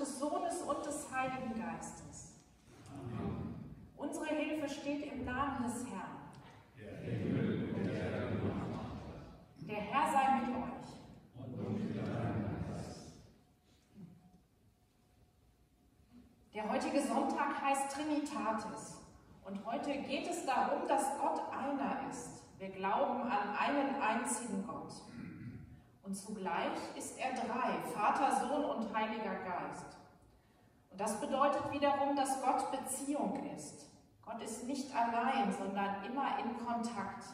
des Sohnes und des Heiligen Geistes. Amen. Unsere Hilfe steht im Namen des Herrn. Der Herr sei mit euch. Der heutige Sonntag heißt Trinitatis. Und heute geht es darum, dass Gott einer ist. Wir glauben an einen einzigen Gott. Und zugleich ist er drei, Vater, Sohn und Heiliger Geist. Und das bedeutet wiederum, dass Gott Beziehung ist. Gott ist nicht allein, sondern immer in Kontakt.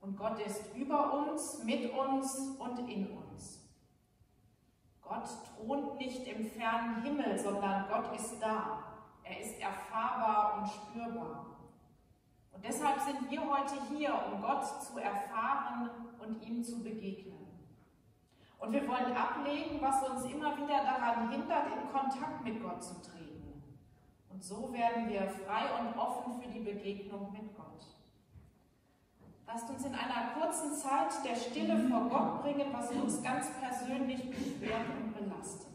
Und Gott ist über uns, mit uns und in uns. Gott thront nicht im fernen Himmel, sondern Gott ist da. Er ist erfahrbar und spürbar. Und deshalb sind wir heute hier, um Gott zu erfahren und ihm zu begegnen. Und wir wollen ablegen, was uns immer wieder daran hindert, in Kontakt mit Gott zu treten. Und so werden wir frei und offen für die Begegnung mit Gott. Lasst uns in einer kurzen Zeit der Stille vor Gott bringen, was uns ganz persönlich beschwert und belastet.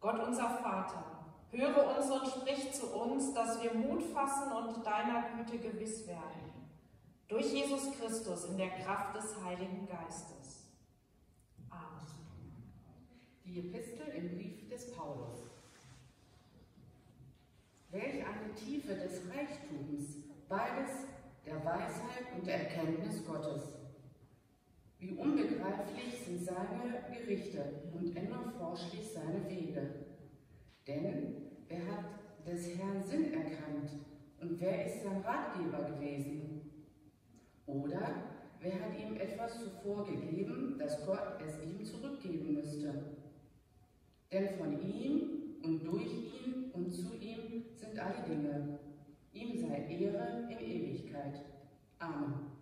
Gott unser Vater, höre uns und sprich zu uns, dass wir Mut fassen und deiner Güte gewiss werden. Durch Jesus Christus in der Kraft des Heiligen Geistes. Amen. Die Epistel im Brief des Paulus. Welch eine Tiefe des Reichtums, beides der Weisheit und der Erkenntnis Gottes. Wie unbegreiflich sind seine Gerichte und unerforschlich seine Wege. Denn wer hat des Herrn Sinn erkannt und wer ist sein Ratgeber gewesen? Oder wer hat ihm etwas zuvor gegeben, dass Gott es ihm zurückgeben müsste? Denn von ihm und durch ihn und zu ihm sind alle Dinge. Ihm sei Ehre in Ewigkeit. Amen.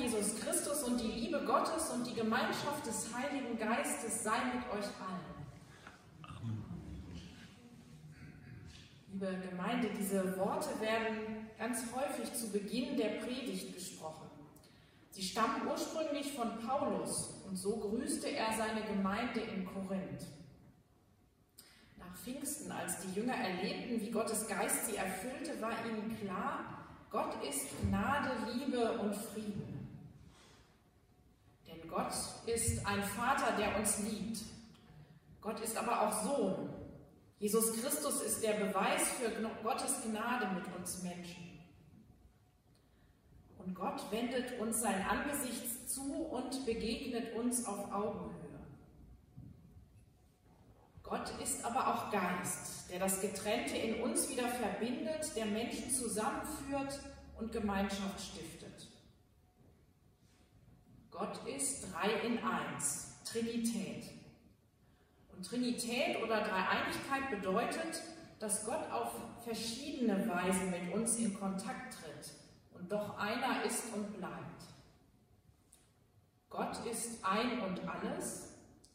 Jesus Christus und die Liebe Gottes und die Gemeinschaft des Heiligen Geistes sei mit euch allen. Liebe Gemeinde, diese Worte werden ganz häufig zu Beginn der Predigt gesprochen. Sie stammen ursprünglich von Paulus und so grüßte er seine Gemeinde in Korinth. Nach Pfingsten, als die Jünger erlebten, wie Gottes Geist sie erfüllte, war ihnen klar, Gott ist Gnade, Liebe und Frieden. Gott ist ein Vater, der uns liebt. Gott ist aber auch Sohn. Jesus Christus ist der Beweis für Gottes Gnade mit uns Menschen. Und Gott wendet uns sein Angesicht zu und begegnet uns auf Augenhöhe. Gott ist aber auch Geist, der das Getrennte in uns wieder verbindet, der Menschen zusammenführt und Gemeinschaft stiftet. Gott ist drei in eins, Trinität. Und Trinität oder Dreieinigkeit bedeutet, dass Gott auf verschiedene Weise mit uns in Kontakt tritt und doch einer ist und bleibt. Gott ist ein und alles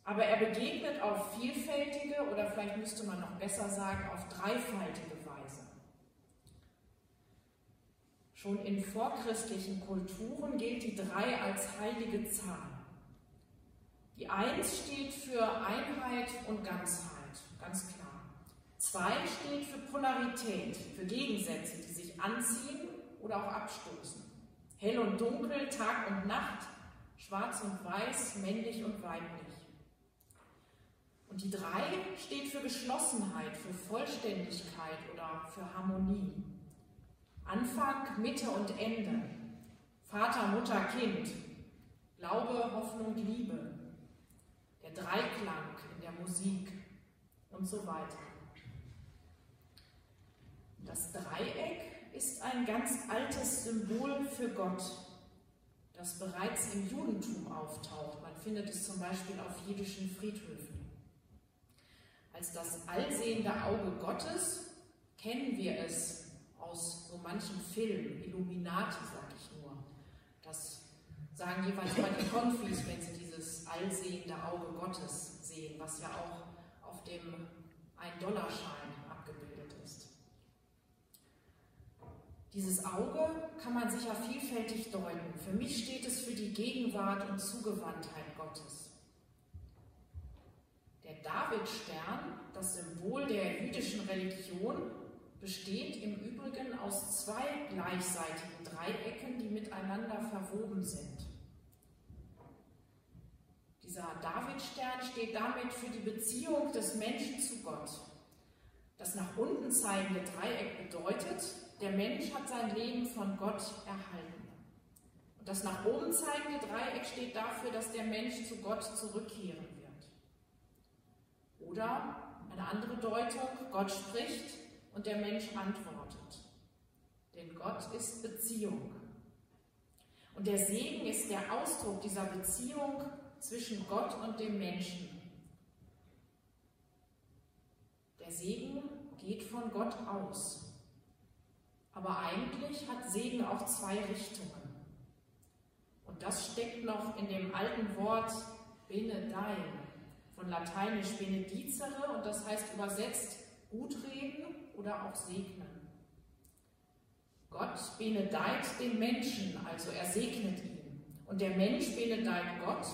aber er begegnet auf vielfältige oder vielleicht müsste man noch besser sagen, auf dreifaltige Schon in vorchristlichen Kulturen gilt die drei als heilige Zahl. Die Eins steht für Einheit und Ganzheit, ganz klar. Zwei steht für Polarität, für Gegensätze, die sich anziehen oder auch abstoßen. Hell und dunkel, Tag und Nacht, schwarz und weiß, männlich und weiblich. Und die drei steht für Geschlossenheit, für Vollständigkeit oder für Harmonie. Anfang, Mitte und Ende. Vater, Mutter, Kind. Glaube, Hoffnung, Liebe. Der Dreiklang in der Musik und so weiter. Das Dreieck ist ein ganz altes Symbol für Gott, das bereits im Judentum auftaucht. Man findet es zum Beispiel auf jüdischen Friedhöfen. Als das allsehende Auge Gottes kennen wir es aus so manchen Filmen, Illuminati sage ich nur. Das sagen jeweils mal die Konfis, wenn sie dieses allsehende Auge Gottes sehen, was ja auch auf dem 1-Dollarschein abgebildet ist. Dieses Auge kann man sicher vielfältig deuten. Für mich steht es für die Gegenwart und Zugewandtheit Gottes. Der Davidstern, das Symbol der jüdischen Religion, besteht im Übrigen aus zwei gleichseitigen Dreiecken, die miteinander verwoben sind. Dieser Davidstern steht damit für die Beziehung des Menschen zu Gott. Das nach unten zeigende Dreieck bedeutet, der Mensch hat sein Leben von Gott erhalten. Und das nach oben zeigende Dreieck steht dafür, dass der Mensch zu Gott zurückkehren wird. Oder eine andere Deutung, Gott spricht und der Mensch antwortet. Denn Gott ist Beziehung. Und der Segen ist der Ausdruck dieser Beziehung zwischen Gott und dem Menschen. Der Segen geht von Gott aus. Aber eigentlich hat Segen auch zwei Richtungen. Und das steckt noch in dem alten Wort Benedein von lateinisch benedicere und das heißt übersetzt gut reden oder auch segnen. Gott benedeit den Menschen, also er segnet ihn. Und der Mensch benedeit Gott,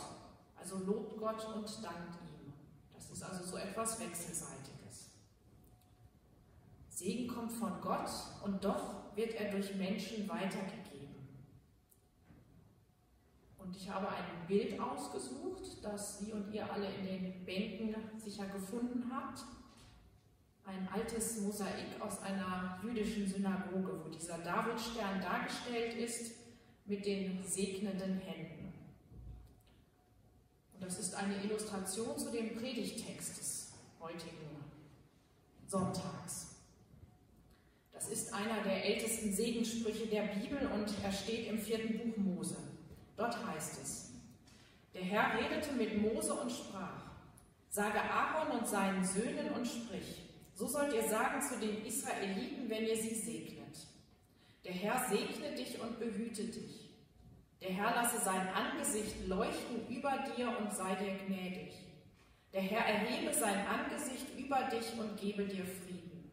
also lobt Gott und dankt ihm. Das ist also so etwas Wechselseitiges. Segen kommt von Gott und doch wird er durch Menschen weitergegeben. Und ich habe ein Bild ausgesucht, das Sie und ihr alle in den Bänken sicher gefunden habt. Ein altes Mosaik aus einer jüdischen Synagoge, wo dieser Davidstern dargestellt ist mit den segnenden Händen. Und das ist eine Illustration zu dem Predigtext des heutigen Sonntags. Das ist einer der ältesten Segenssprüche der Bibel und er steht im vierten Buch Mose. Dort heißt es, der Herr redete mit Mose und sprach, sage Aaron und seinen Söhnen und sprich, so sollt ihr sagen zu den Israeliten, wenn ihr sie segnet. Der Herr segne dich und behüte dich. Der Herr lasse sein Angesicht leuchten über dir und sei dir gnädig. Der Herr erhebe sein Angesicht über dich und gebe dir Frieden.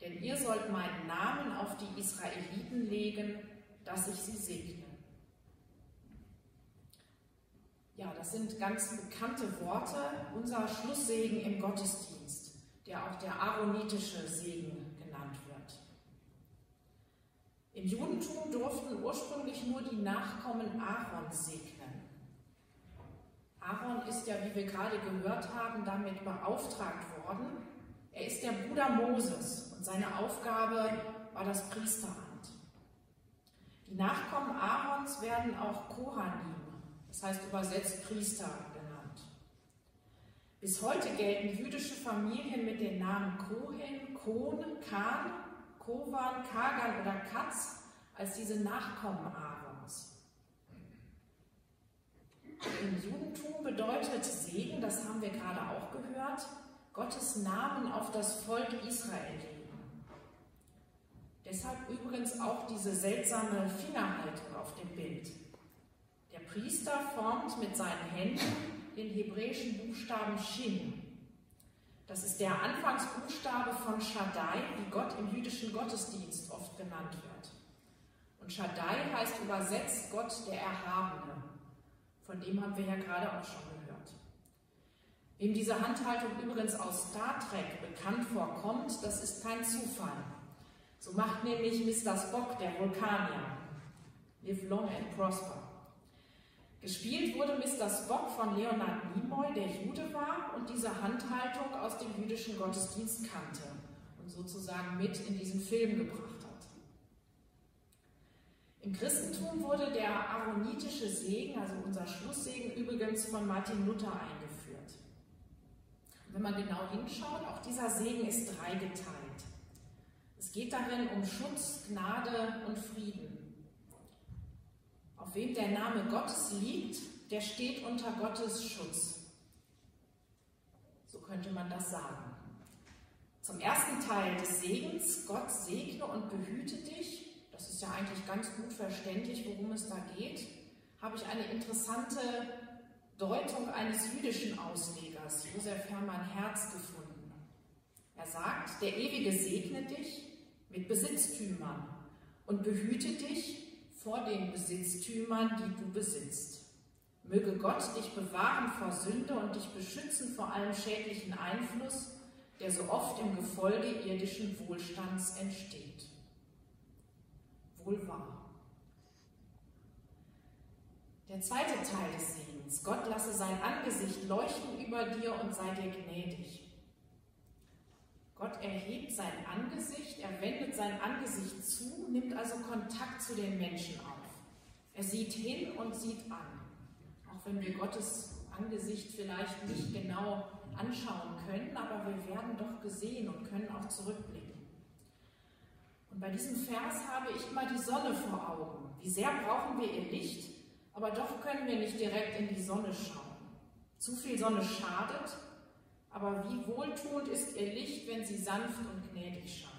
Denn ihr sollt meinen Namen auf die Israeliten legen, dass ich sie segne. Ja, das sind ganz bekannte Worte, unser Schlusssegen im Gottesdienst, der auch der aaronitische Segen genannt wird. Im Judentum durften ursprünglich nur die Nachkommen Aarons segnen. Aaron ist ja, wie wir gerade gehört haben, damit beauftragt worden. Er ist der Bruder Moses und seine Aufgabe war das Priesteramt. Die Nachkommen Aarons werden auch Kohanim, das heißt übersetzt Priester. Bis heute gelten jüdische Familien mit den Namen Kohen, Kohn, Khan, Kovan, Kagan oder Katz als diese Nachkommen Aarons. Im Judentum bedeutet Segen, das haben wir gerade auch gehört, Gottes Namen auf das Volk Israel legen. Deshalb übrigens auch diese seltsame Fingerhaltung auf dem Bild. Der Priester formt mit seinen Händen den hebräischen Buchstaben Shin. Das ist der Anfangsbuchstabe von Shaddai, wie Gott im jüdischen Gottesdienst oft genannt wird. Und Shaddai heißt übersetzt Gott der Erhabene. Von dem haben wir ja gerade auch schon gehört. Wem diese Handhaltung übrigens aus Star Trek bekannt vorkommt, das ist kein Zufall. So macht nämlich Mr. Spock, der Vulkanier. Live long and prosper. Gespielt wurde Mr. Spock von Leonard Nimoy, der Jude war und diese Handhaltung aus dem jüdischen Gottesdienst kannte und sozusagen mit in diesen Film gebracht hat. Im Christentum wurde der aaronitische Segen, also unser Schlusssegen, übrigens von Martin Luther eingeführt. Und wenn man genau hinschaut, auch dieser Segen ist dreigeteilt. Es geht darin um Schutz, Gnade und Frieden. Auf wem der Name Gottes liegt, der steht unter Gottes Schutz. So könnte man das sagen. Zum ersten Teil des Segens, Gott segne und behüte dich, das ist ja eigentlich ganz gut verständlich, worum es da geht, habe ich eine interessante Deutung eines jüdischen Auslegers, Josef Hermann Herz, gefunden. Er sagt, der Ewige segne dich mit Besitztümern und behüte dich vor den Besitztümern, die du besitzt. Möge Gott dich bewahren vor Sünde und dich beschützen vor allem schädlichen Einfluss, der so oft im Gefolge irdischen Wohlstands entsteht. Wohl wahr. Der zweite Teil des Segens. Gott lasse sein Angesicht leuchten über dir und sei dir gnädig. Gott erhebt sein Angesicht, er wendet sein Angesicht zu, nimmt also Kontakt zu den Menschen auf. Er sieht hin und sieht an. Auch wenn wir Gottes Angesicht vielleicht nicht genau anschauen können, aber wir werden doch gesehen und können auch zurückblicken. Und bei diesem Vers habe ich immer die Sonne vor Augen. Wie sehr brauchen wir ihr Licht, aber doch können wir nicht direkt in die Sonne schauen. Zu viel Sonne schadet aber wie wohltuend ist ihr Licht, wenn sie sanft und gnädig scheint.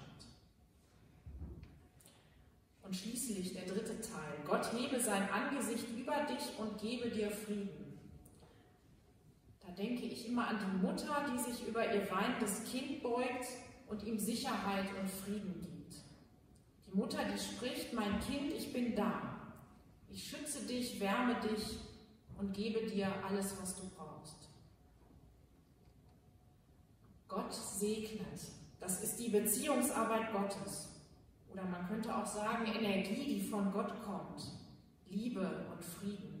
Und schließlich der dritte Teil. Gott hebe sein Angesicht über dich und gebe dir Frieden. Da denke ich immer an die Mutter, die sich über ihr weinendes Kind beugt und ihm Sicherheit und Frieden gibt. Die Mutter, die spricht, mein Kind, ich bin da. Ich schütze dich, wärme dich und gebe dir alles, was du brauchst. Gott segnet. Das ist die Beziehungsarbeit Gottes. Oder man könnte auch sagen, Energie, die von Gott kommt. Liebe und Frieden.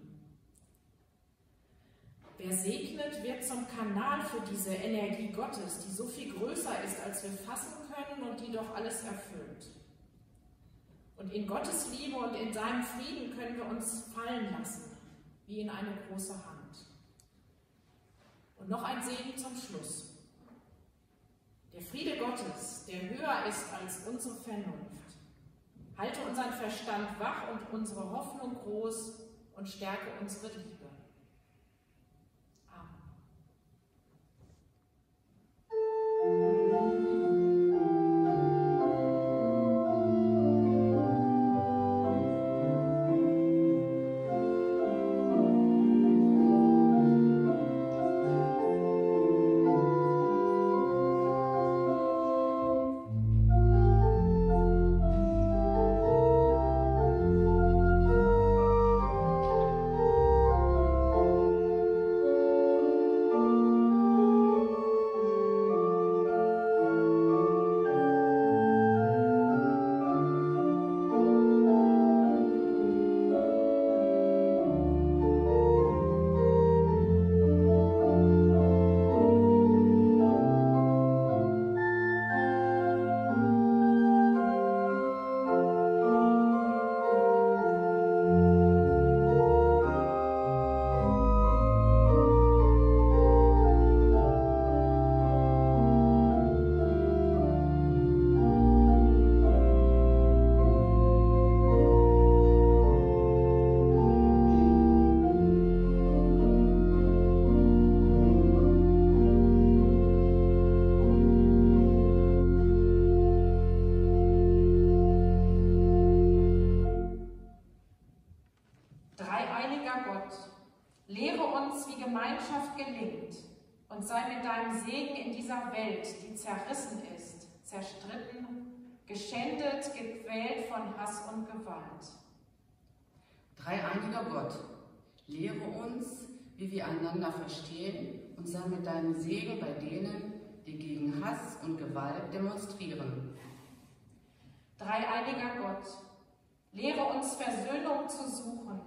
Wer segnet, wird zum Kanal für diese Energie Gottes, die so viel größer ist, als wir fassen können und die doch alles erfüllt. Und in Gottes Liebe und in seinem Frieden können wir uns fallen lassen, wie in eine große Hand. Und noch ein Segen zum Schluss. Der Friede Gottes, der höher ist als unsere Vernunft, halte unseren Verstand wach und unsere Hoffnung groß und stärke unsere Liebe. Mit deinem Segen in dieser Welt, die zerrissen ist, zerstritten, geschändet, gequält von Hass und Gewalt. Dreieiniger Gott, lehre uns, wie wir einander verstehen und sei mit deinem Segen bei denen, die gegen Hass und Gewalt demonstrieren. Dreieiniger Gott, lehre uns Versöhnung zu suchen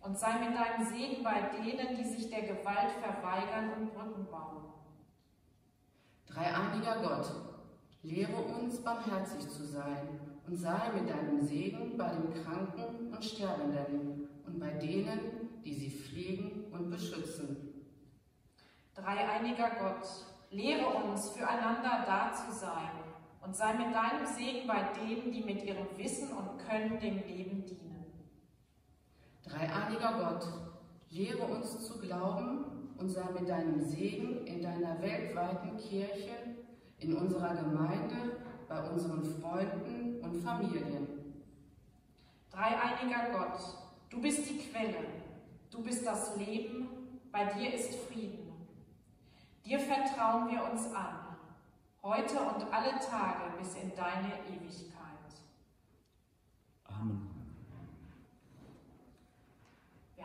und sei mit deinem Segen bei denen, die sich der Gewalt verweigern und Brücken bauen. Dreieiniger Gott, lehre uns barmherzig zu sein und sei mit deinem Segen bei den Kranken und Sterbenden und bei denen, die sie pflegen und beschützen. Dreieiniger Gott, lehre uns, füreinander da zu sein und sei mit deinem Segen bei denen, die mit ihrem Wissen und Können dem Leben dienen. Dreieiniger Gott, lehre uns zu glauben und sei mit deinem Segen in deiner weltweiten Kirche, in unserer Gemeinde, bei unseren Freunden und Familien. Dreieiniger Gott, du bist die Quelle, du bist das Leben, bei dir ist Frieden. Dir vertrauen wir uns an, heute und alle Tage bis in deine Ewigkeit. Amen.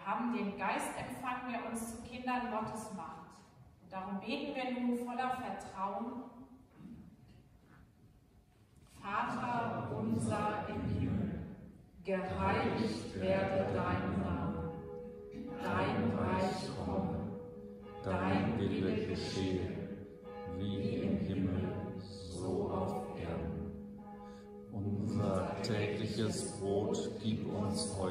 Wir haben den Geist empfangen, der uns zu Kindern Gottes macht. Und darum beten wir nun voller Vertrauen. Vater unser im Himmel, geheiligt werde dein Name, dein Reich komme, Dein Wille geschehe, wie im Himmel, so auf Erden. Unser tägliches Brot gib uns heute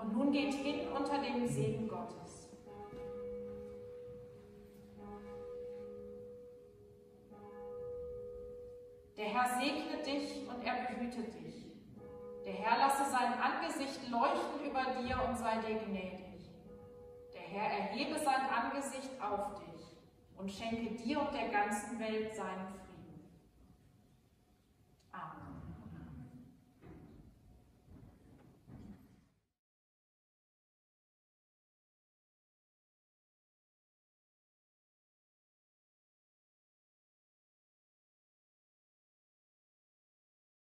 Und nun geht hin unter dem Segen Gottes. Der Herr segne dich und er behüte dich. Der Herr lasse sein Angesicht leuchten über dir und sei dir gnädig. Der Herr erhebe sein Angesicht auf dich und schenke dir und der ganzen Welt seinen Frieden.